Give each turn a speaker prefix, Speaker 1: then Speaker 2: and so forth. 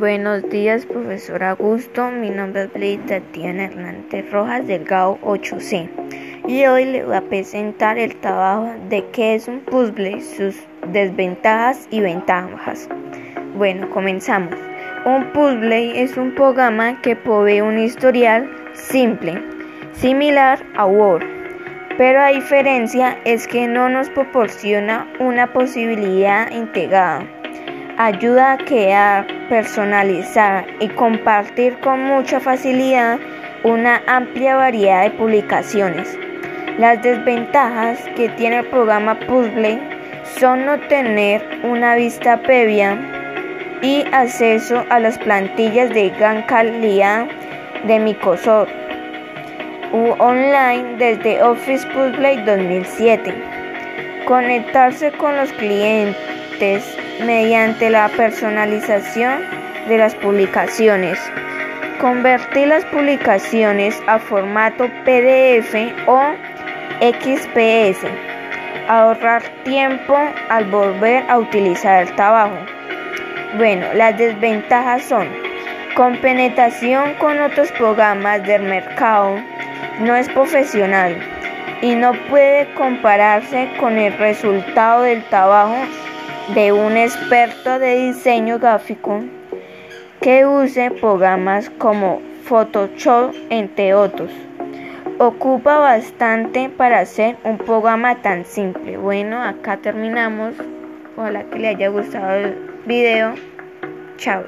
Speaker 1: Buenos días, profesor Augusto. Mi nombre es Blade Tatiana Hernández Rojas del GAO 8C. Y hoy le voy a presentar el trabajo de qué es un puzzle, sus desventajas y ventajas. Bueno, comenzamos. Un puzzle es un programa que provee un historial simple, similar a Word. Pero la diferencia es que no nos proporciona una posibilidad integrada ayuda a crear, personalizar y compartir con mucha facilidad una amplia variedad de publicaciones. Las desventajas que tiene el programa Puzzle son no tener una vista previa y acceso a las plantillas de gran calidad de Microsoft u online desde Office Puzzle 2007. Conectarse con los clientes mediante la personalización de las publicaciones. Convertir las publicaciones a formato PDF o XPS. Ahorrar tiempo al volver a utilizar el trabajo. Bueno, las desventajas son con penetración con otros programas del mercado no es profesional y no puede compararse con el resultado del trabajo de un experto de diseño gráfico que use programas como Photoshop, entre otros. Ocupa bastante para hacer un programa tan simple. Bueno, acá terminamos. Ojalá que le haya gustado el video. Chao.